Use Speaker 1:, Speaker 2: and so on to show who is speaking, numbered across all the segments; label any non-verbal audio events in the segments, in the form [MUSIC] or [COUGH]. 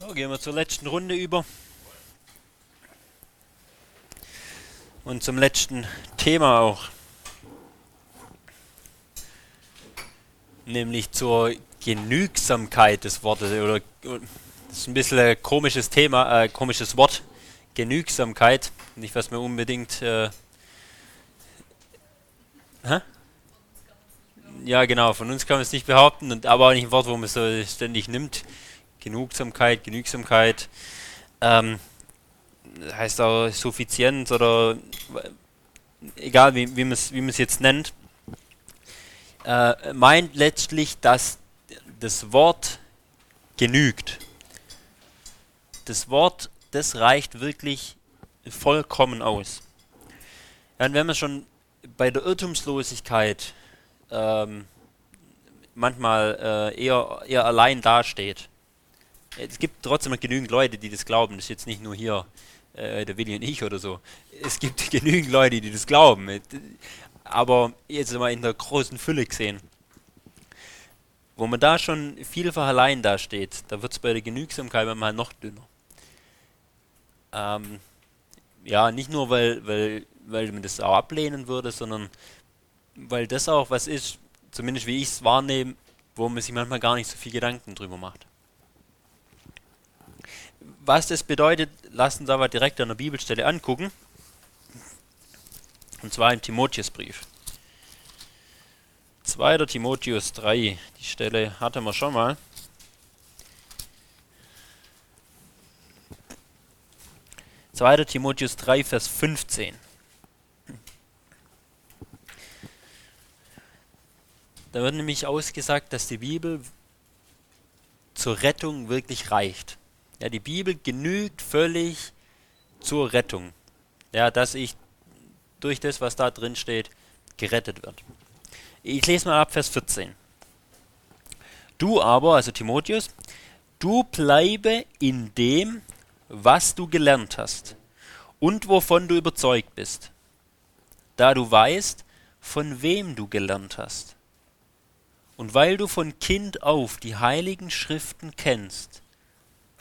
Speaker 1: So, gehen wir zur letzten Runde über. Und zum letzten Thema auch. Nämlich zur Genügsamkeit des Wortes. Oder das ist ein bisschen ein komisches Thema, äh, komisches Wort. Genügsamkeit. Nicht, was man unbedingt. Äh, hä? Ja, genau, von uns kann man es nicht behaupten, und aber auch nicht ein Wort, wo man es so ständig nimmt. Genugsamkeit, Genügsamkeit. Ähm, heißt auch Suffizienz oder egal wie, man es wie jetzt nennt, äh, meint letztlich, dass das Wort genügt. Das Wort, das reicht wirklich vollkommen aus. Ja, und wenn man schon bei der Irrtumslosigkeit ähm, manchmal äh, eher, eher allein dasteht, es gibt trotzdem genügend Leute, die das glauben. Das ist jetzt nicht nur hier äh, der Willi und ich oder so. Es gibt [LAUGHS] genügend Leute, die das glauben. Aber jetzt mal in der großen Fülle gesehen. Wo man da schon vielfach allein dasteht, da wird es bei der Genügsamkeit mal noch dünner. Ähm, ja, nicht nur, weil, weil, weil man das auch ablehnen würde, sondern weil das auch was ist, zumindest wie ich es wahrnehme, wo man sich manchmal gar nicht so viel Gedanken drüber macht was das bedeutet, lassen uns aber direkt an der Bibelstelle angucken. Und zwar im Timotheusbrief. 2. Timotheus 3, die Stelle hatten wir schon mal. Zweiter Timotheus 3, Vers 15. Da wird nämlich ausgesagt, dass die Bibel zur Rettung wirklich reicht. Ja, die Bibel genügt völlig zur Rettung. Ja, dass ich durch das, was da drin steht, gerettet wird. Ich lese mal ab Vers 14. Du aber, also Timotheus, du bleibe in dem, was du gelernt hast und wovon du überzeugt bist, da du weißt, von wem du gelernt hast. Und weil du von Kind auf die heiligen Schriften kennst,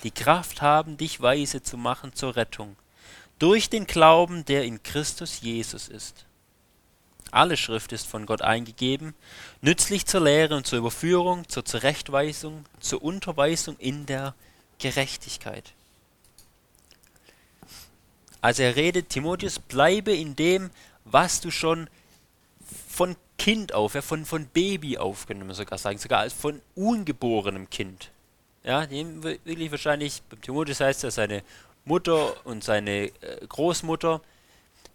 Speaker 1: die Kraft haben, dich weise zu machen zur Rettung, durch den Glauben, der in Christus Jesus ist. Alle Schrift ist von Gott eingegeben, nützlich zur Lehre und zur Überführung, zur Zurechtweisung, zur Unterweisung in der Gerechtigkeit. Also er redet, Timotheus, bleibe in dem, was du schon von Kind auf, ja, von, von Baby auf, können wir sogar sagen, sogar als von ungeborenem Kind ja, dem wirklich wahrscheinlich, beim Timotheus heißt es, seine Mutter und seine äh, Großmutter,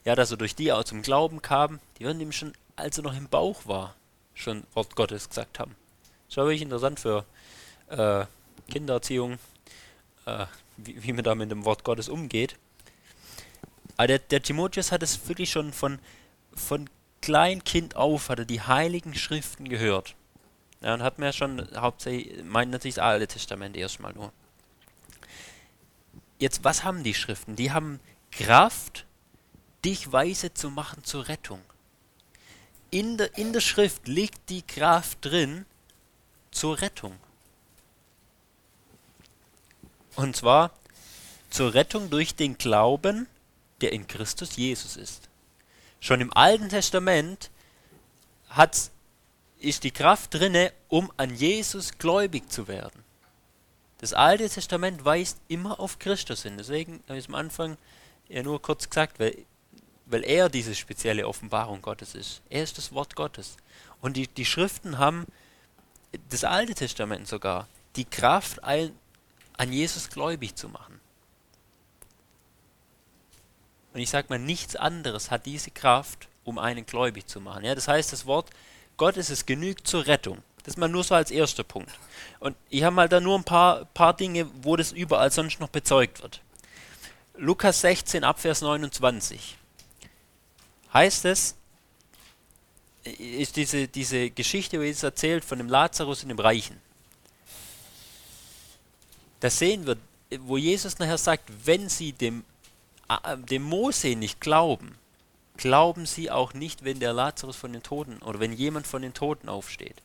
Speaker 1: ja, dass er durch die auch zum Glauben kam, die werden ihm schon, als er noch im Bauch war, schon Wort Gottes gesagt haben. Das war wirklich interessant für äh, Kindererziehung, äh, wie, wie man da mit dem Wort Gottes umgeht. Aber der, der Timotheus hat es wirklich schon von, von Kleinkind auf, hat er die heiligen Schriften gehört. Ja, und hat mir schon hauptsächlich, meint natürlich das Alte Testament erstmal nur. Jetzt, was haben die Schriften? Die haben Kraft, dich weise zu machen zur Rettung. In der, in der Schrift liegt die Kraft drin zur Rettung. Und zwar zur Rettung durch den Glauben, der in Christus Jesus ist. Schon im Alten Testament hat es ist die Kraft drinne, um an Jesus gläubig zu werden. Das Alte Testament weist immer auf Christus hin. Deswegen habe ich am Anfang ja nur kurz gesagt, weil, weil er diese spezielle Offenbarung Gottes ist. Er ist das Wort Gottes. Und die, die Schriften haben, das Alte Testament sogar, die Kraft, ein, an Jesus gläubig zu machen. Und ich sage mal, nichts anderes hat diese Kraft, um einen gläubig zu machen. Ja, das heißt, das Wort Gott ist es genügt zur Rettung. Das mal nur so als erster Punkt. Und ich habe mal da nur ein paar, paar Dinge, wo das überall sonst noch bezeugt wird. Lukas 16 Abvers 29 heißt es, ist diese, diese Geschichte, wo Jesus erzählt von dem Lazarus und dem Reichen. Da sehen wir, wo Jesus nachher sagt, wenn sie dem, äh, dem Mose nicht glauben, glauben sie auch nicht, wenn der Lazarus von den Toten oder wenn jemand von den Toten aufsteht.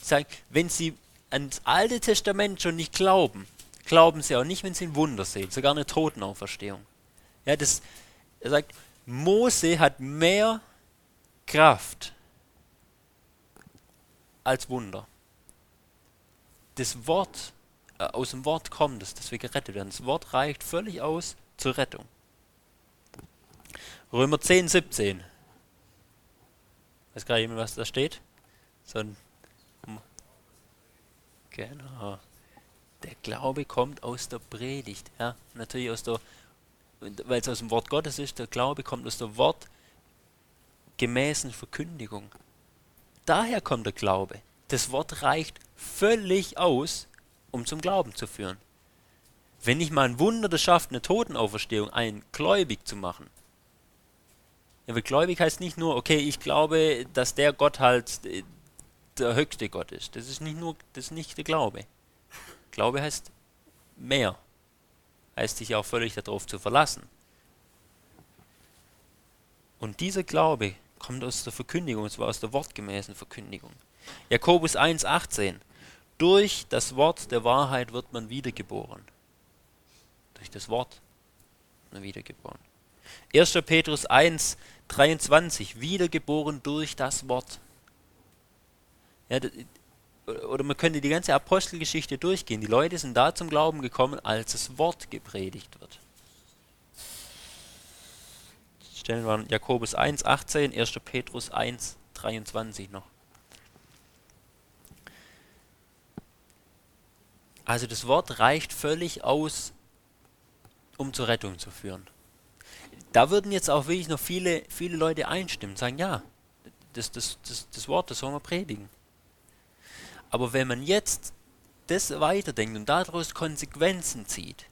Speaker 1: Sagen, wenn sie ans Alte Testament schon nicht glauben, glauben sie auch nicht, wenn sie ein Wunder sehen, sogar eine Totenauferstehung. Ja, das, er sagt, Mose hat mehr Kraft als Wunder. Das Wort, äh, aus dem Wort kommt es, dass wir gerettet werden. Das Wort reicht völlig aus zur Rettung. Römer 10, 17. Weiß gar nicht, was da steht. So ein Genau. Der Glaube kommt aus der Predigt. Ja, natürlich aus der, weil es aus dem Wort Gottes ist, der Glaube kommt aus der wortgemäßen Verkündigung. Daher kommt der Glaube. Das Wort reicht völlig aus, um zum Glauben zu führen. Wenn ich mal ein Wunder das schafft, eine Totenauferstehung, einen gläubig zu machen. Weil gläubig heißt nicht nur, okay, ich glaube, dass der Gott halt der höchste Gott ist. Das ist nicht nur, das ist nicht der Glaube. Glaube heißt mehr. Heißt sich auch völlig darauf zu verlassen. Und dieser Glaube kommt aus der Verkündigung, und zwar aus der wortgemäßen Verkündigung. Jakobus 1,18 Durch das Wort der Wahrheit wird man wiedergeboren. Durch das Wort wird man wiedergeboren. 1. Petrus 1,23 Wiedergeboren durch das Wort. Ja, oder man könnte die ganze Apostelgeschichte durchgehen. Die Leute sind da zum Glauben gekommen, als das Wort gepredigt wird. Stellen wir Jakobus 1, 18, 1. Petrus 1, 23 noch. Also das Wort reicht völlig aus, um zur Rettung zu führen. Da würden jetzt auch wirklich noch viele, viele Leute einstimmen, sagen, ja, das, das, das, das Wort, das sollen wir predigen. Aber wenn man jetzt das weiterdenkt und daraus Konsequenzen zieht,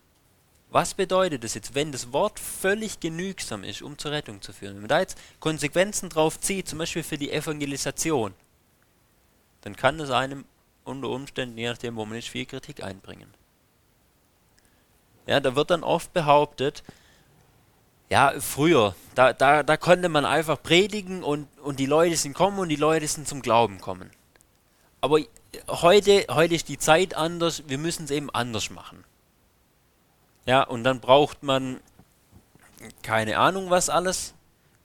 Speaker 1: was bedeutet das jetzt, wenn das Wort völlig genügsam ist, um zur Rettung zu führen? Wenn man da jetzt Konsequenzen drauf zieht, zum Beispiel für die Evangelisation, dann kann es einem unter Umständen, je nachdem, wo man ist, viel Kritik einbringen. Ja, da wird dann oft behauptet, ja, früher, da, da, da konnte man einfach predigen und, und die Leute sind kommen und die Leute sind zum Glauben kommen. Aber heute, heute ist die Zeit anders, wir müssen es eben anders machen. Ja, und dann braucht man keine Ahnung was alles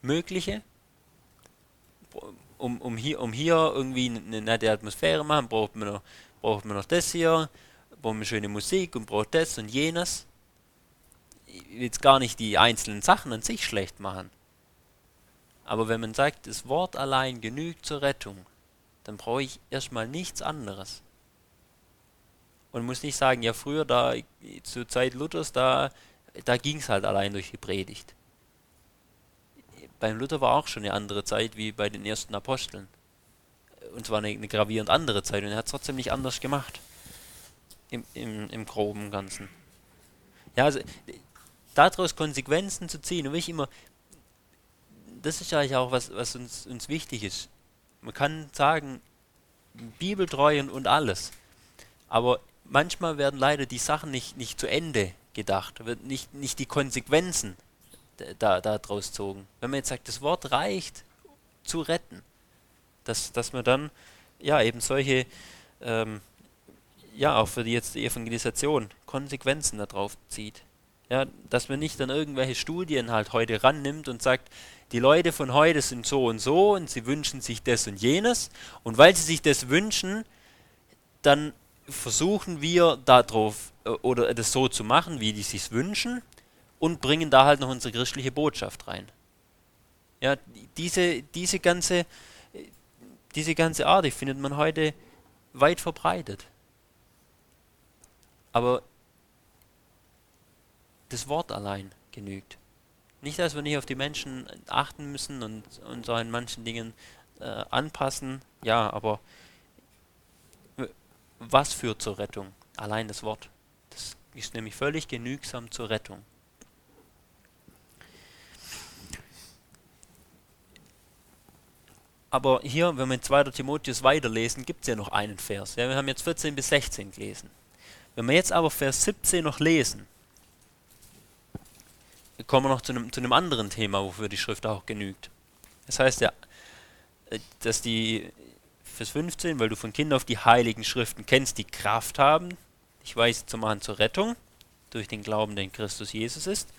Speaker 1: Mögliche. Um, um, hier, um hier irgendwie eine nette Atmosphäre machen, braucht man noch, braucht man noch das hier, braucht man schöne Musik und braucht das und jenes. Jetzt gar nicht die einzelnen Sachen an sich schlecht machen. Aber wenn man sagt, das Wort allein genügt zur Rettung, dann brauche ich erstmal nichts anderes. Und muss nicht sagen, ja früher, da zur Zeit Luthers, da, da ging es halt allein durch die Predigt. Beim Luther war auch schon eine andere Zeit wie bei den ersten Aposteln. Und zwar eine, eine gravierend andere Zeit und er hat es trotzdem nicht anders gemacht. Im, im, im groben Ganzen. Ja, also daraus Konsequenzen zu ziehen und ich immer, das ist eigentlich auch was, was uns, uns wichtig ist. Man kann sagen, bibeltreu und alles. Aber manchmal werden leider die Sachen nicht, nicht zu Ende gedacht, wird nicht, nicht die Konsequenzen da, da draus. Wenn man jetzt sagt, das Wort reicht zu retten, dass, dass man dann ja eben solche, ähm, ja auch für die jetzt die Evangelisation Konsequenzen darauf zieht. Ja, dass man nicht dann irgendwelche Studien halt heute rannimmt und sagt, die Leute von heute sind so und so und sie wünschen sich das und jenes. Und weil sie sich das wünschen, dann versuchen wir darauf äh, oder das so zu machen, wie die sich wünschen und bringen da halt noch unsere christliche Botschaft rein. Ja, diese, diese ganze diese ganze Art, die findet man heute weit verbreitet. Aber das Wort allein genügt. Nicht, dass wir nicht auf die Menschen achten müssen und uns auch in manchen Dingen äh, anpassen, ja, aber was führt zur Rettung? Allein das Wort. Das ist nämlich völlig genügsam zur Rettung. Aber hier, wenn wir in 2. Timotheus weiterlesen, gibt es ja noch einen Vers. Ja, wir haben jetzt 14 bis 16 gelesen. Wenn wir jetzt aber Vers 17 noch lesen, kommen wir noch zu einem, zu einem anderen Thema, wofür die Schrift auch genügt. Das heißt ja, äh, dass die, Vers 15, weil du von Kind auf die heiligen Schriften kennst, die Kraft haben, dich weise zu machen zur Rettung durch den Glauben, den Christus Jesus ist.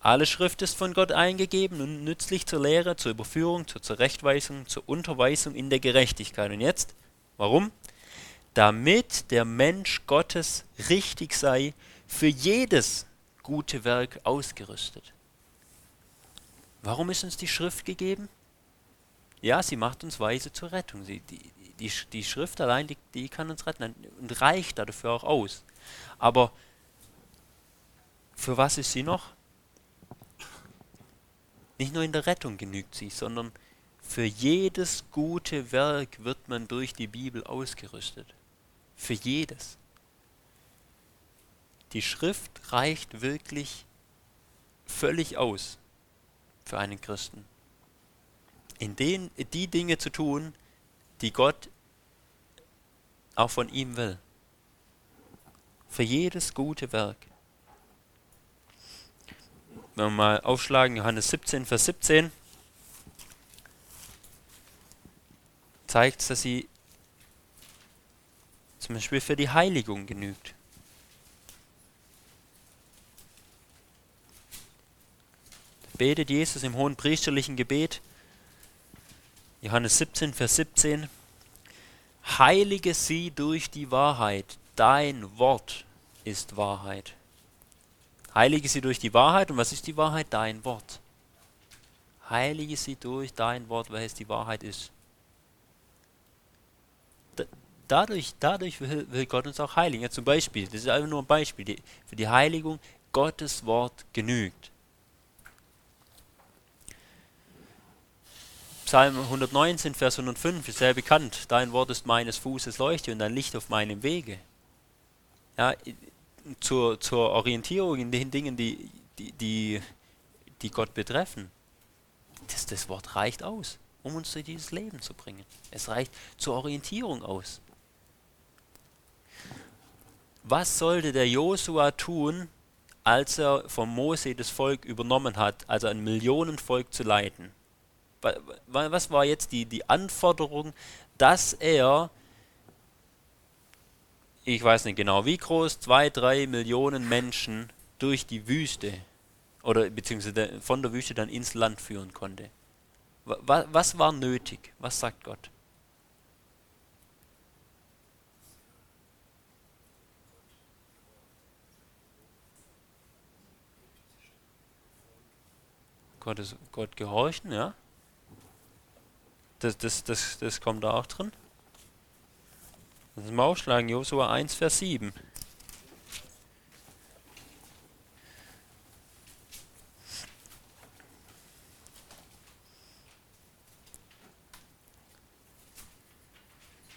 Speaker 1: Alle Schrift ist von Gott eingegeben und nützlich zur Lehre, zur Überführung, zur Zurechtweisung, zur Unterweisung in der Gerechtigkeit. Und jetzt, warum? Damit der Mensch Gottes richtig sei, für jedes gute Werk ausgerüstet. Warum ist uns die Schrift gegeben? Ja, sie macht uns weise zur Rettung. Sie, die, die, die Schrift allein, die, die kann uns retten und reicht dafür auch aus. Aber für was ist sie noch? Nicht nur in der Rettung genügt sie, sondern für jedes gute Werk wird man durch die Bibel ausgerüstet. Für jedes. Die Schrift reicht wirklich völlig aus für einen Christen. In den, die Dinge zu tun, die Gott auch von ihm will. Für jedes gute Werk. Wenn wir mal aufschlagen, Johannes 17, Vers 17, zeigt, dass sie zum Beispiel für die Heiligung genügt. Betet Jesus im hohen priesterlichen Gebet, Johannes 17, Vers 17, Heilige sie durch die Wahrheit, dein Wort ist Wahrheit. Heilige sie durch die Wahrheit, und was ist die Wahrheit? Dein Wort. Heilige sie durch dein Wort, welches die Wahrheit ist. dadurch, dadurch will, will, Gott uns auch heiligen. Ja, zum Beispiel, das ist einfach nur ein Beispiel. Die, für die Heiligung Gottes Wort genügt. Psalm 119, Vers 105 ist sehr bekannt. Dein Wort ist meines Fußes Leuchte und dein Licht auf meinem Wege. Ja, zur, zur Orientierung in den Dingen, die, die, die, die Gott betreffen. Das, das Wort reicht aus, um uns durch dieses Leben zu bringen. Es reicht zur Orientierung aus. Was sollte der Josua tun, als er vom Mose das Volk übernommen hat, also ein Millionenvolk zu leiten? Was war jetzt die, die Anforderung, dass er, ich weiß nicht genau wie groß, zwei, drei Millionen Menschen durch die Wüste oder beziehungsweise von der Wüste dann ins Land führen konnte. Was, was war nötig? Was sagt Gott? Gott, ist, Gott gehorchen, ja? Das, das, das, das kommt da auch drin. Das wir aufschlagen, Josua 1, Vers 7.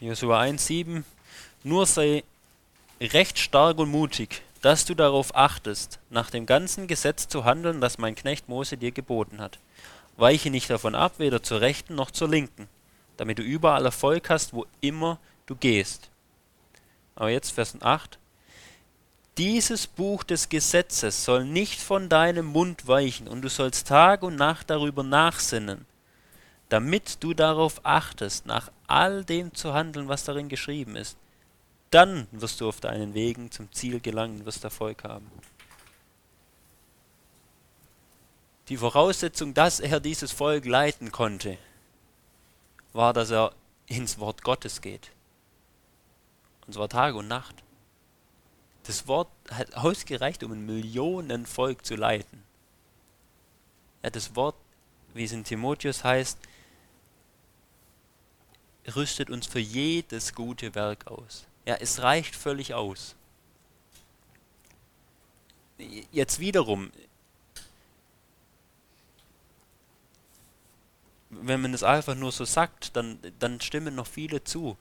Speaker 1: Josua 1, 7. Nur sei recht stark und mutig, dass du darauf achtest, nach dem ganzen Gesetz zu handeln, das mein Knecht Mose dir geboten hat Weiche nicht davon ab, weder zur rechten noch zur linken, damit du überall Erfolg hast, wo immer du gehst. Aber jetzt Vers 8. Dieses Buch des Gesetzes soll nicht von deinem Mund weichen, und du sollst Tag und Nacht darüber nachsinnen, damit du darauf achtest, nach all dem zu handeln, was darin geschrieben ist. Dann wirst du auf deinen Wegen zum Ziel gelangen wirst Erfolg haben. Die Voraussetzung, dass er dieses Volk leiten konnte, war, dass er ins Wort Gottes geht. Und zwar Tag und Nacht. Das Wort hat ausgereicht, um ein Millionenvolk zu leiten. Ja, das Wort, wie es in Timotheus heißt, rüstet uns für jedes gute Werk aus. Ja, es reicht völlig aus. Jetzt wiederum, wenn man es einfach nur so sagt, dann, dann stimmen noch viele zu.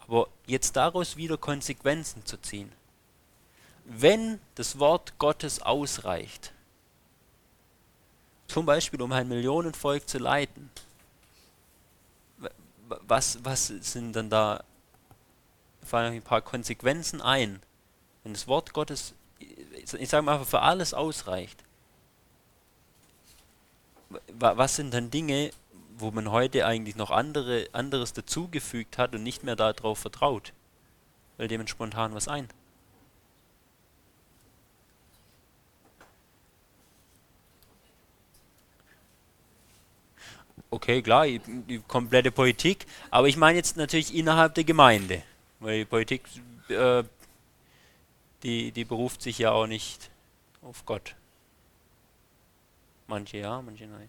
Speaker 1: Aber jetzt daraus wieder Konsequenzen zu ziehen. Wenn das Wort Gottes ausreicht, zum Beispiel um ein Millionenvolk zu leiten, was, was sind dann da, fallen ein paar Konsequenzen ein, wenn das Wort Gottes, ich sage mal, für alles ausreicht? Was sind dann Dinge, wo man heute eigentlich noch andere, anderes dazugefügt hat und nicht mehr darauf vertraut. Weil dem spontan was ein. Okay, klar, die komplette Politik, aber ich meine jetzt natürlich innerhalb der Gemeinde, weil die Politik, äh, die, die beruft sich ja auch nicht auf Gott. Manche ja, manche nein.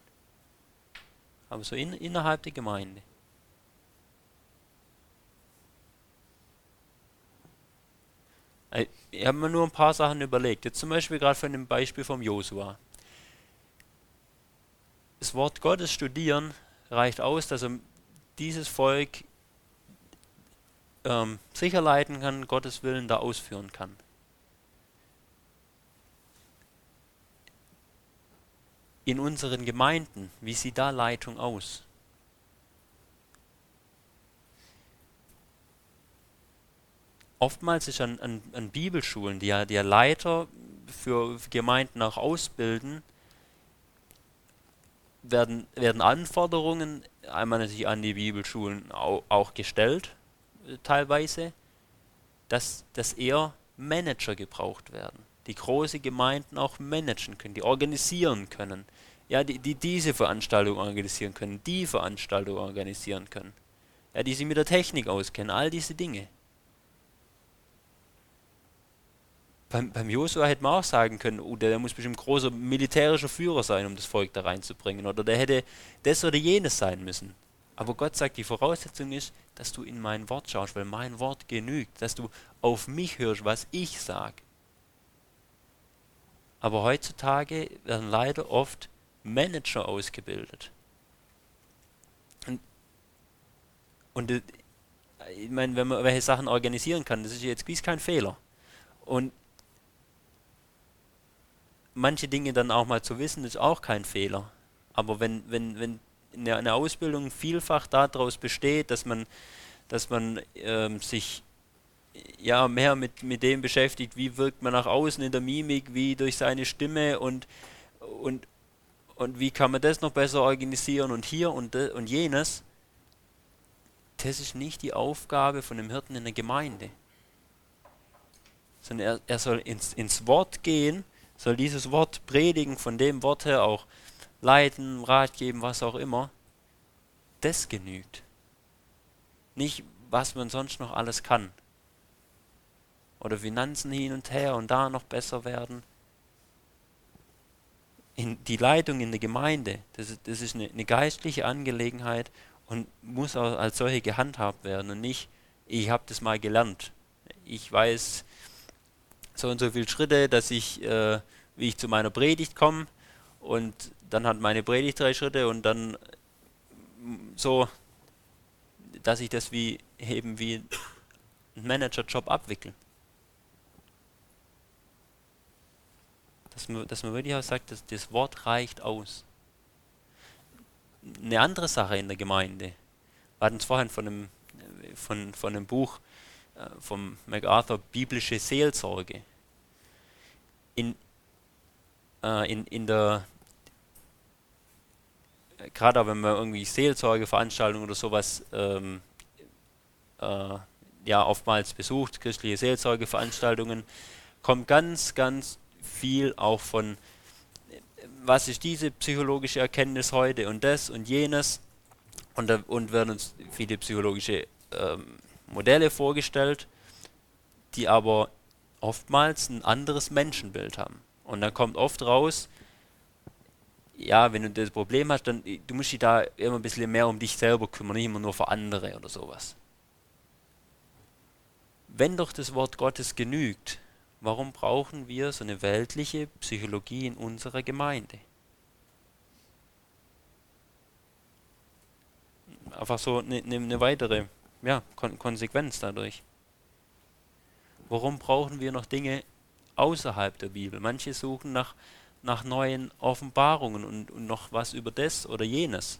Speaker 1: Aber so in, innerhalb der Gemeinde. Äh, ich habe mir nur ein paar Sachen überlegt. Jetzt zum Beispiel gerade von dem Beispiel vom Josua. Das Wort Gottes studieren reicht aus, dass er dieses Volk ähm, sicher leiten kann, Gottes Willen da ausführen kann. In unseren Gemeinden, wie sieht da Leitung aus? oftmals ist an, an, an Bibelschulen, die ja, die ja Leiter für Gemeinden auch ausbilden, werden, werden Anforderungen einmal natürlich an die Bibelschulen auch, auch gestellt, äh, teilweise, dass, dass eher Manager gebraucht werden, die große Gemeinden auch managen können, die organisieren können, ja, die, die diese Veranstaltung organisieren können, die Veranstaltung organisieren können, ja, die sich mit der Technik auskennen, all diese Dinge. beim, beim Josua hätte man auch sagen können, oh, der, der muss bestimmt großer militärischer Führer sein, um das Volk da reinzubringen. Oder der hätte das oder jenes sein müssen. Aber Gott sagt, die Voraussetzung ist, dass du in mein Wort schaust, weil mein Wort genügt, dass du auf mich hörst, was ich sage. Aber heutzutage werden leider oft Manager ausgebildet. Und, und äh, ich meine, wenn man welche Sachen organisieren kann, das ist jetzt gewiss kein Fehler. Und manche Dinge dann auch mal zu wissen, ist auch kein Fehler. Aber wenn, wenn, wenn eine, Ausbildung vielfach daraus besteht, dass man, dass man ähm, sich ja mehr mit, mit dem beschäftigt, wie wirkt man nach außen in der Mimik, wie durch seine Stimme und, und, und wie kann man das noch besser organisieren und hier und, und jenes, das ist nicht die Aufgabe von dem Hirten in der Gemeinde. Sondern er, er soll ins, ins Wort gehen soll dieses Wort predigen, von dem Wort her auch leiten, Rat geben, was auch immer. Das genügt. Nicht, was man sonst noch alles kann. Oder Finanzen hin und her und da noch besser werden. In die Leitung in der Gemeinde, das ist, das ist eine, eine geistliche Angelegenheit und muss auch als solche gehandhabt werden und nicht, ich habe das mal gelernt. Ich weiß, so und so viele Schritte, dass ich, äh, wie ich zu meiner Predigt komme und dann hat meine Predigt drei Schritte und dann mm, so, dass ich das wie eben wie ein Managerjob abwickle. Dass man, dass man wirklich auch sagt, dass das Wort reicht aus. Eine andere Sache in der Gemeinde. Wir hatten es vorhin von einem, von, von einem Buch äh, MacArthur, Biblische Seelsorge in, äh, in, in der, gerade wenn man irgendwie Seelsorgeveranstaltungen oder sowas ähm, äh, ja oftmals besucht, christliche Seelsorgeveranstaltungen, kommt ganz, ganz viel auch von, was ist diese psychologische Erkenntnis heute und das und jenes und, da, und werden uns viele psychologische ähm, Modelle vorgestellt, die aber oftmals ein anderes Menschenbild haben. Und dann kommt oft raus, ja, wenn du das Problem hast, dann du musst dich da immer ein bisschen mehr um dich selber kümmern, nicht immer nur für andere oder sowas. Wenn doch das Wort Gottes genügt, warum brauchen wir so eine weltliche Psychologie in unserer Gemeinde? Einfach so eine, eine weitere ja, Kon Konsequenz dadurch. Warum brauchen wir noch Dinge außerhalb der Bibel? Manche suchen nach, nach neuen Offenbarungen und, und noch was über das oder jenes.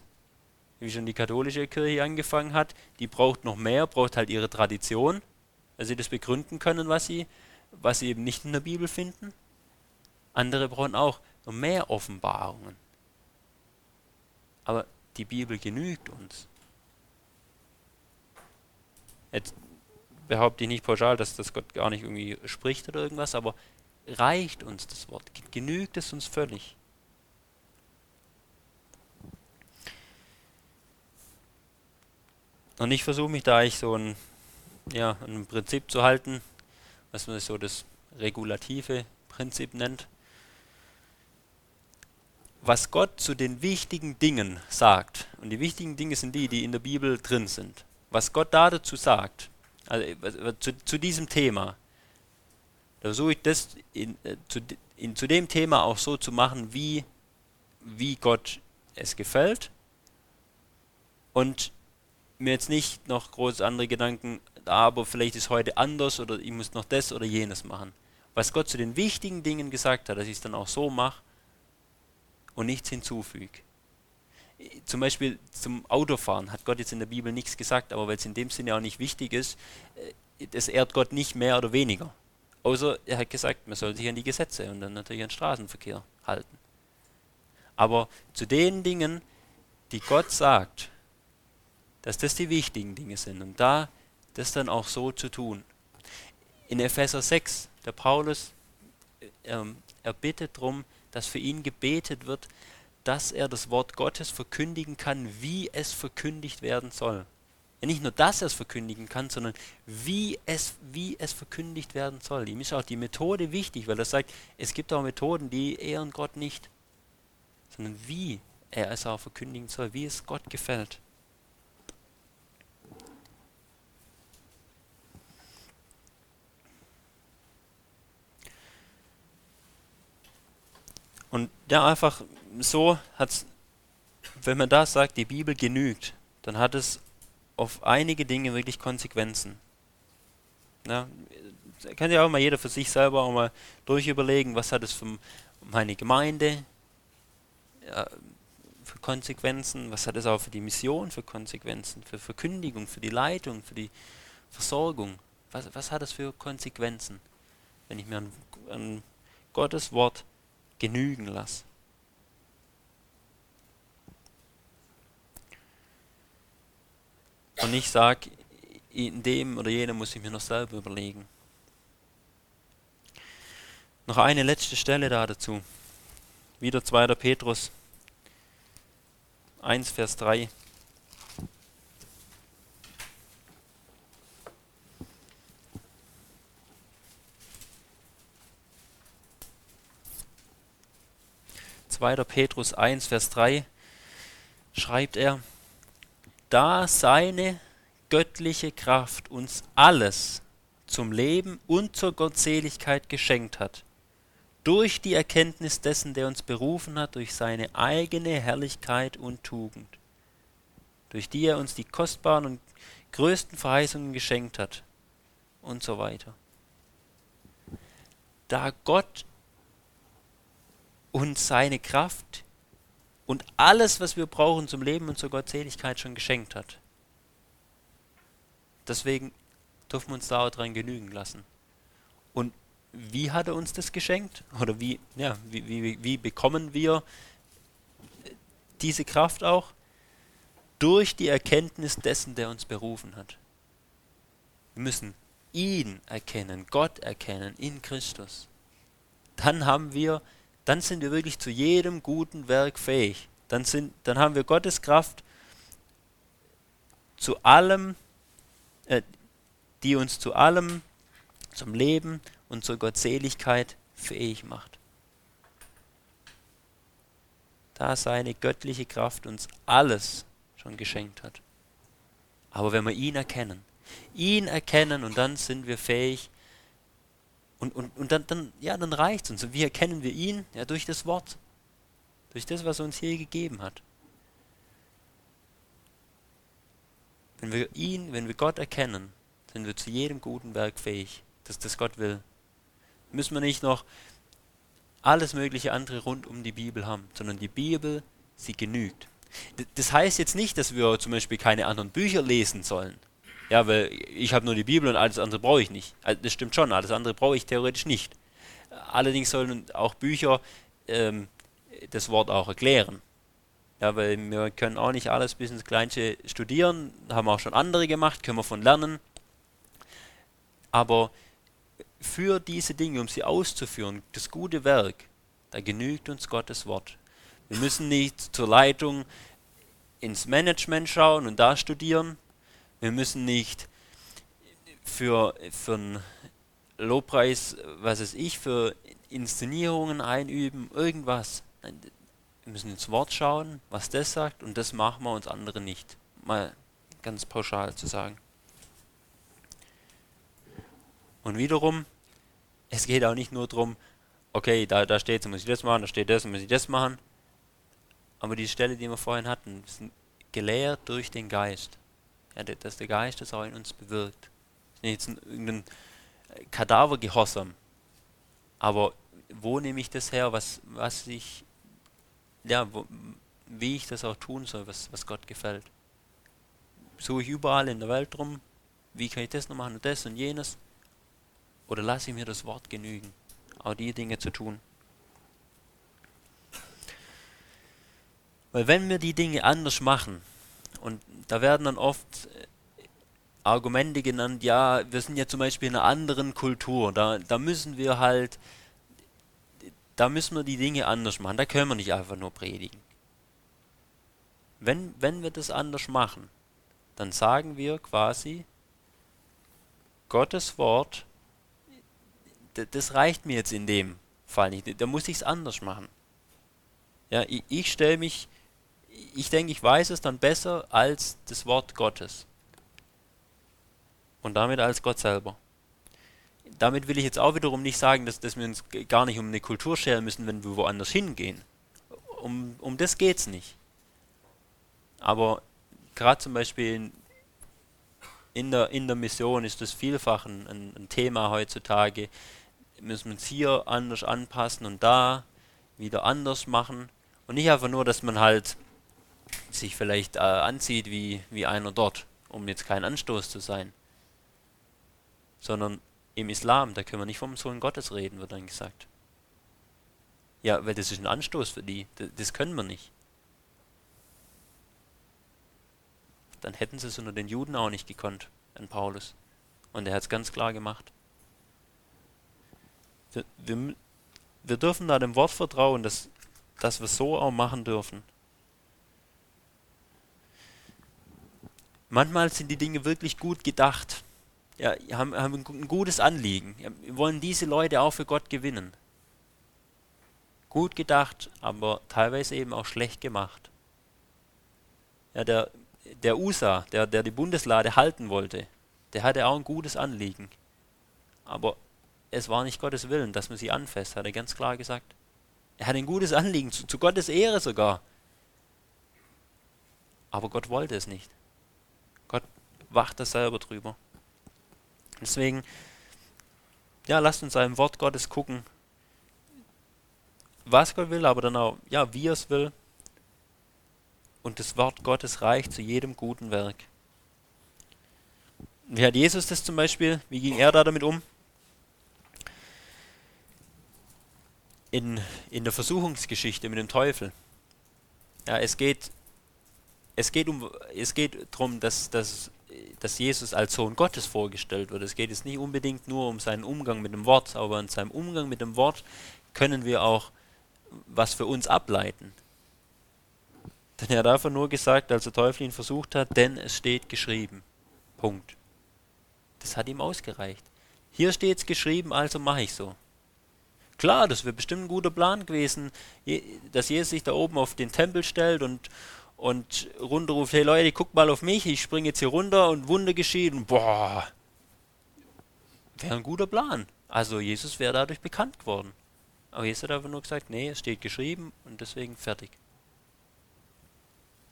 Speaker 1: Wie schon die katholische Kirche angefangen hat, die braucht noch mehr, braucht halt ihre Tradition, dass sie das begründen können, was sie, was sie eben nicht in der Bibel finden. Andere brauchen auch mehr Offenbarungen. Aber die Bibel genügt uns. Jetzt behaupte ich nicht pauschal, dass das Gott gar nicht irgendwie spricht oder irgendwas, aber reicht uns das Wort? Genügt es uns völlig? Und ich versuche mich da eigentlich so ein, ja, ein Prinzip zu halten, was man so das regulative Prinzip nennt. Was Gott zu den wichtigen Dingen sagt, und die wichtigen Dinge sind die, die in der Bibel drin sind, was Gott da dazu sagt, also zu, zu diesem Thema, da versuche ich das in, äh, zu, in, zu dem Thema auch so zu machen, wie, wie Gott es gefällt und mir jetzt nicht noch groß andere Gedanken, aber vielleicht ist heute anders oder ich muss noch das oder jenes machen. Was Gott zu den wichtigen Dingen gesagt hat, dass ich es dann auch so mache und nichts hinzufüge. Zum Beispiel zum Autofahren hat Gott jetzt in der Bibel nichts gesagt, aber weil es in dem Sinne auch nicht wichtig ist, äh, das ehrt Gott nicht mehr oder weniger. Außer er hat gesagt, man soll sich an die Gesetze und dann natürlich an Straßenverkehr halten. Aber zu den Dingen, die Gott sagt, dass das die wichtigen Dinge sind und da das dann auch so zu tun. In Epheser 6, der Paulus, ähm, er bittet darum, dass für ihn gebetet wird, dass er das Wort Gottes verkündigen kann, wie es verkündigt werden soll. Ja, nicht nur, dass er es verkündigen kann, sondern wie es, wie es verkündigt werden soll. Ihm ist auch die Methode wichtig, weil er sagt, es gibt auch Methoden, die ehren Gott nicht, sondern wie er es auch verkündigen soll, wie es Gott gefällt. Und ja, einfach so hat wenn man da sagt, die Bibel genügt, dann hat es auf einige Dinge wirklich Konsequenzen. Ja, kann ja auch mal jeder für sich selber auch mal durchüberlegen, was hat es für meine Gemeinde ja, für Konsequenzen, was hat es auch für die Mission für Konsequenzen, für Verkündigung, für die Leitung, für die Versorgung. Was, was hat es für Konsequenzen, wenn ich mir an, an Gottes Wort genügen lasse? Und ich sage, in dem oder jenem muss ich mir noch selber überlegen. Noch eine letzte Stelle da dazu. Wieder 2. Petrus 1, Vers 3. Zweiter Petrus 1, Vers 3 schreibt er, da seine göttliche Kraft uns alles zum Leben und zur Gottseligkeit geschenkt hat, durch die Erkenntnis dessen, der uns berufen hat, durch seine eigene Herrlichkeit und Tugend, durch die er uns die kostbaren und größten Verheißungen geschenkt hat und so weiter. Da Gott uns seine Kraft und alles, was wir brauchen zum Leben und zur Gottseligkeit schon geschenkt hat. Deswegen dürfen wir uns da auch dran genügen lassen. Und wie hat er uns das geschenkt? Oder wie, ja, wie, wie, wie bekommen wir diese Kraft auch? Durch die Erkenntnis dessen, der uns berufen hat. Wir müssen ihn erkennen, Gott erkennen in Christus. Dann haben wir dann sind wir wirklich zu jedem guten Werk fähig. Dann, sind, dann haben wir Gottes Kraft zu allem, äh, die uns zu allem, zum Leben und zur Gottseligkeit fähig macht. Da seine göttliche Kraft uns alles schon geschenkt hat. Aber wenn wir ihn erkennen, ihn erkennen und dann sind wir fähig, und, und, und dann, dann, ja, dann reicht es uns. Und wie erkennen wir ihn? Ja, durch das Wort. Durch das, was er uns hier gegeben hat. Wenn wir ihn, wenn wir Gott erkennen, sind wir zu jedem guten Werk fähig, dass das Gott will. Müssen wir nicht noch alles mögliche andere rund um die Bibel haben, sondern die Bibel, sie genügt. Das heißt jetzt nicht, dass wir zum Beispiel keine anderen Bücher lesen sollen. Ja, weil ich habe nur die Bibel und alles andere brauche ich nicht. Also das stimmt schon, alles andere brauche ich theoretisch nicht. Allerdings sollen auch Bücher ähm, das Wort auch erklären. Ja, weil wir können auch nicht alles bis ins Kleinste studieren, haben auch schon andere gemacht, können wir von lernen. Aber für diese Dinge, um sie auszuführen, das gute Werk, da genügt uns Gottes Wort. Wir müssen nicht zur Leitung ins Management schauen und da studieren, Wir müssen nicht für, für einen Lobpreis, was weiß ich, für Inszenierungen einüben, irgendwas. Wir müssen ins Wort schauen, was das sagt, und das machen wir uns andere nicht. Mal ganz pauschal zu sagen. Und wiederum, es geht auch nicht nur darum, okay, da, da steht, so muss ich das machen, da steht das, so muss ich das machen. Aber die Stelle, die wir vorhin hatten, sind gelehrt durch den Geist. Ja, dass der Geist das auch in uns bewirkt. Das ist jetzt ein, irgendein Kadavergehorsam. Aber wo nehme ich das her, was, was ich, ja, wo, wie ich das auch tun soll, was, was Gott gefällt? Suche ich überall in der Welt rum, wie kann ich das noch machen und das und jenes? Oder lasse ich mir das Wort genügen, auch die Dinge zu tun? Weil wenn wir die Dinge anders machen, und da werden dann oft äh, Argumente genannt, ja, wir sind ja zum Beispiel in einer anderen Kultur, da, da müssen wir halt, da müssen wir die Dinge anders machen, da können wir nicht einfach nur predigen. Wenn, wenn wir das anders machen, dann sagen wir quasi, Gottes Wort das reicht mir jetzt in dem Fall nicht. Da muss ich es anders machen. Ja, ich, ich stelle mich, ich denke, ich weiß es dann besser als das Wort Gottes. Und damit als Gott selber. Damit will ich jetzt auch wiederum nicht sagen, dass, dass wir uns gar nicht um eine Kultur scheren müssen, wenn wir woanders hingehen. Um, um das geht es nicht. Aber gerade zum Beispiel in, in, der, in der Mission ist das vielfach ein, ein Thema heutzutage, müssen wir uns hier anders anpassen und da wieder anders machen. Und nicht einfach nur, dass man halt sich vielleicht äh, anzieht wie, wie einer dort, um jetzt kein Anstoß zu sein. Sondern im Islam, da können wir nicht vom Sohn Gottes reden, wird dann gesagt. Ja, weil das ist ein Anstoß für die. Das, das können wir nicht. Dann hätten sie es unter den Juden auch nicht gekonnt, an Paulus. Und er hat es ganz klar gemacht. Wir, wir, wir dürfen da dem Wort vertrauen, dass, dass wir so auch machen dürfen. Manchmal sind die Dinge wirklich gut gedacht. Ja, haben, haben ein gutes Anliegen. Wir wollen diese Leute auch für Gott gewinnen. Gut gedacht, aber teilweise eben auch schlecht gemacht. Ja, der, der USA, der, der die Bundeslade halten wollte, der hatte auch ein gutes Anliegen. Aber es war nicht Gottes Willen, dass man sie anfasst, hat er ganz klar gesagt. Er hat ein gutes Anliegen, zu, zu Gottes Ehre sogar. Aber Gott wollte es nicht. Gott wacht da selber drüber. Deswegen, ja, lasst uns einem Wort Gottes gucken, was Gott will, aber dann auch, ja, wie er es will. Und das Wort Gottes reicht zu jedem guten Werk. Wie hat Jesus das zum Beispiel? Wie ging er da damit um? in, in der Versuchungsgeschichte mit dem Teufel. Ja, es geht, es geht, um, es geht darum, dass, dass, dass Jesus als Sohn Gottes vorgestellt wird. Es geht jetzt nicht unbedingt nur um seinen Umgang mit dem Wort, aber in seinem Umgang mit dem Wort können wir auch was für uns ableiten. Denn er hat einfach nur gesagt, als der Teufel ihn versucht hat, denn es steht geschrieben. Punkt. Das hat ihm ausgereicht. Hier steht es geschrieben, also mache ich so. Klar, das wäre bestimmt ein guter Plan gewesen, dass Jesus sich da oben auf den Tempel stellt und, und runterruft, hey Leute, guckt mal auf mich, ich springe jetzt hier runter und Wunder geschieht und boah, wäre ein guter Plan. Also Jesus wäre dadurch bekannt geworden. Aber Jesus hat einfach nur gesagt, nee, es steht geschrieben und deswegen fertig.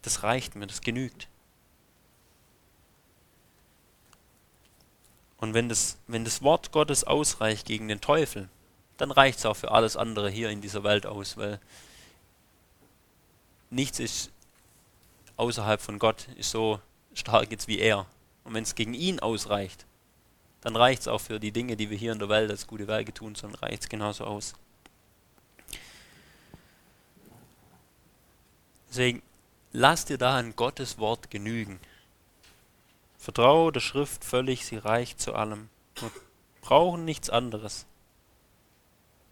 Speaker 1: Das reicht mir, das genügt. Und wenn das, wenn das Wort Gottes ausreicht gegen den Teufel, dann reicht es auch für alles andere hier in dieser Welt aus, weil nichts ist außerhalb von Gott ist so stark jetzt wie er. Und wenn es gegen ihn ausreicht, dann reicht es auch für die Dinge, die wir hier in der Welt als gute Werke tun, sondern reicht es genauso aus. Deswegen, lass dir da an Gottes Wort genügen. Vertraue der Schrift völlig, sie reicht zu allem. Wir brauchen nichts anderes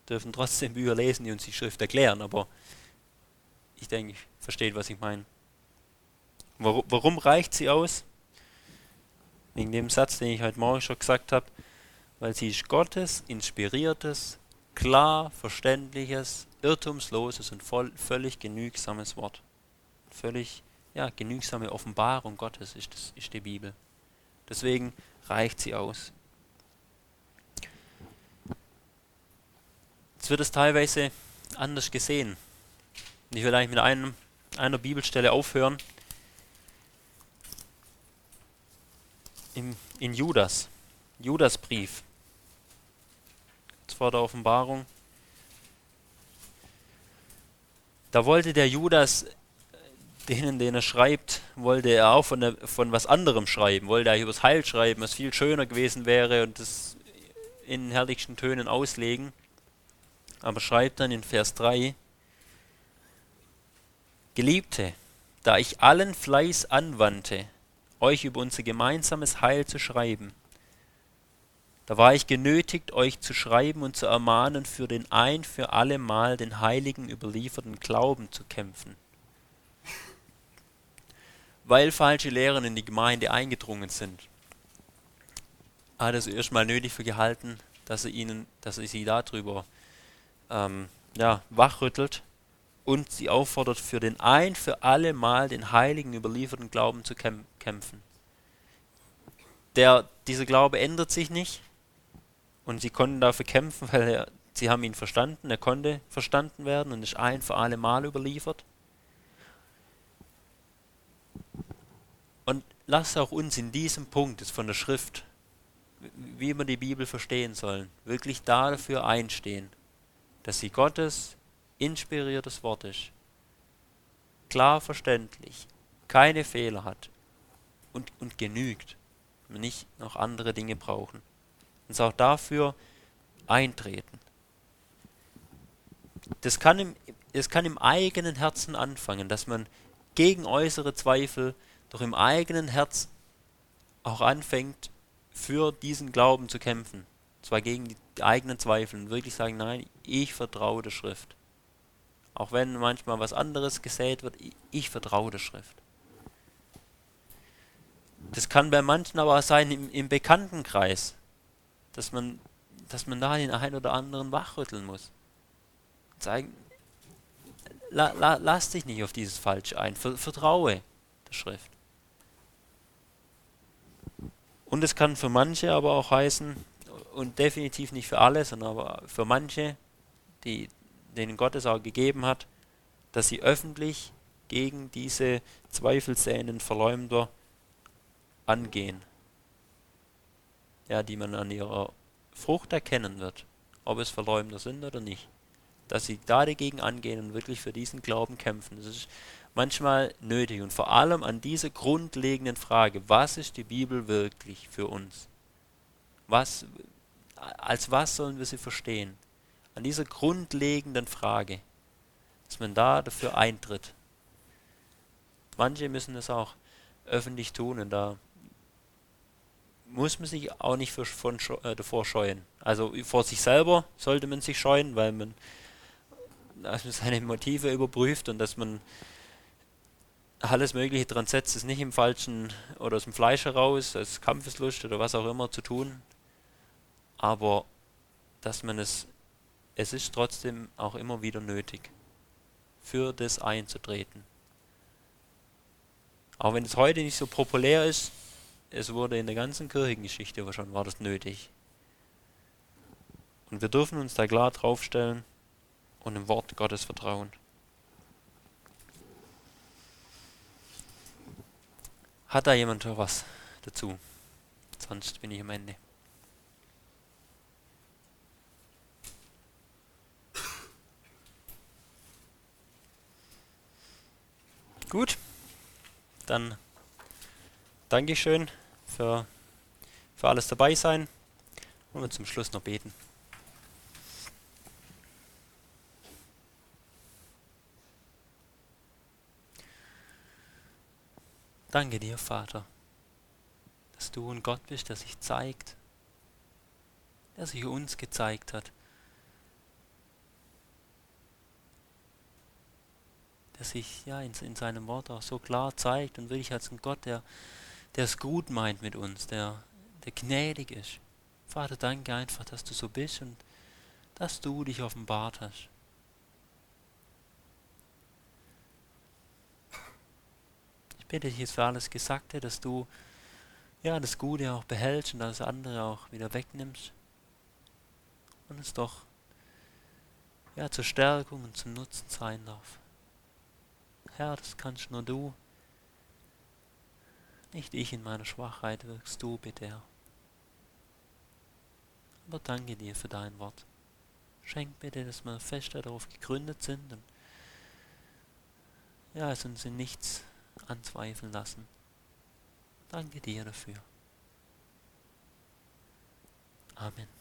Speaker 1: dürfen trotzdem Bücher lesen, die uns die Schrift erklären, aber ich denke, ich verstehe, was ich meine. Warum, warum reicht sie aus? Wegen dem Satz, den ich heute Morgen schon gesagt habe, weil sie ist Gottes inspiriertes, klar verständliches, irrtumsloses und voll, völlig genügsames Wort. Völlig ja, genügsame Offenbarung Gottes ist, das, ist die Bibel. Deswegen reicht sie aus. Jetzt wird es teilweise anders gesehen. Ich will eigentlich mit einem, einer Bibelstelle aufhören. Im, in Judas. Judasbrief. Vor der Offenbarung. Da wollte der Judas denen, denen er schreibt, wollte er auch von, der, von was anderem schreiben, wollte er über das Heil schreiben, was viel schöner gewesen wäre und das in herrlichsten Tönen auslegen. Aber schreibt dann in Vers 3, Geliebte, da ich allen Fleiß anwandte, euch über unser gemeinsames Heil zu schreiben, da war ich genötigt, euch zu schreiben und zu ermahnen, für den ein für alle Mal den Heiligen überlieferten Glauben zu kämpfen. Weil falsche Lehren in die Gemeinde eingedrungen sind, hat es erstmal nötig für gehalten, dass er ihnen, dass er sie darüber ähm, ja, wachrüttelt und sie auffordert, für den ein für alle Mal den heiligen überlieferten Glauben zu kämpfen. Der, dieser Glaube ändert sich nicht und sie konnten dafür kämpfen, weil er, sie haben ihn verstanden, er konnte verstanden werden und ist ein für alle Mal überliefert. Und lasst auch uns in diesem Punkt von der Schrift, wie wir die Bibel verstehen sollen, wirklich dafür einstehen, dass sie Gottes inspiriertes Wort ist, klar verständlich, keine Fehler hat und, und genügt, wir nicht noch andere Dinge brauchen. Uns auch dafür eintreten. Das kann im, das kann im eigenen Herzen anfangen, dass man gegen äußere Zweifel doch im eigenen Herz auch anfängt, für diesen Glauben zu kämpfen. Zwar gegen die eigenen Zweifel und wirklich sagen, nein, ich vertraue der Schrift. Auch wenn manchmal was anderes gesät wird, ich vertraue der Schrift. Das kann bei manchen aber auch sein im, im Bekanntenkreis, dass man, dass man da den einen oder anderen wachrütteln muss. Zeigen, la, la, lass dich nicht auf dieses Falsche ein, vertraue der Schrift. Und es kann für manche aber auch heißen, und definitiv nicht für alle, sondern aber für manche, die, denen Gott es auch gegeben hat, dass sie öffentlich gegen diese zweifelsäenden Verleumder angehen. Ja, die man an ihrer Frucht erkennen wird, ob es Verleumder sind oder nicht. Dass sie da dagegen angehen und wirklich für diesen Glauben kämpfen. Das ist manchmal nötig. Und vor allem an dieser grundlegenden Frage, was ist die Bibel wirklich für uns? Was, als was sollen wir sie verstehen? An dieser grundlegenden Frage, dass man da dafür eintritt. Manche müssen es auch öffentlich tun und da muss man sich auch nicht für, von, äh, davor scheuen. Also vor sich selber sollte man sich scheuen, weil man, dass man seine Motive überprüft und dass man alles Mögliche dran setzt, ist nicht im Falschen oder aus dem Fleisch heraus, als Kampfeslust oder was auch immer zu tun. Aber dass man es, es ist trotzdem auch immer wieder nötig, für das einzutreten. Auch wenn es heute nicht so populär ist, es wurde in der ganzen Kirchengeschichte schon, war das nötig. Und wir dürfen uns da klar draufstellen und im Wort Gottes vertrauen. Hat da jemand noch was dazu? Sonst bin ich am Ende. Gut, dann danke ich schön für, für alles dabei sein. Und wir zum Schluss noch beten. Danke dir, Vater, dass du ein Gott bist, der sich zeigt, der sich uns gezeigt hat, der sich ja in, in seinem Wort auch so klar zeigt und wirklich als ein Gott, der, es gut meint mit uns, der, der gnädig ist. Vater, danke einfach, dass du so bist und dass du dich offenbart hast. Ich bitte dich jetzt für alles Gesagte, dass du ja das Gute auch behältst und das andere auch wieder wegnimmst und es doch ja zur Stärkung und zum Nutzen sein darf. Herr, das kannst nur du. Nicht ich in meiner Schwachheit wirkst du, bitte Herr. Aber danke dir für dein Wort. Schenk bitte, dass wir fest darauf gegründet sind und ja, es uns in nichts anzweifeln lassen. Danke dir dafür. Amen.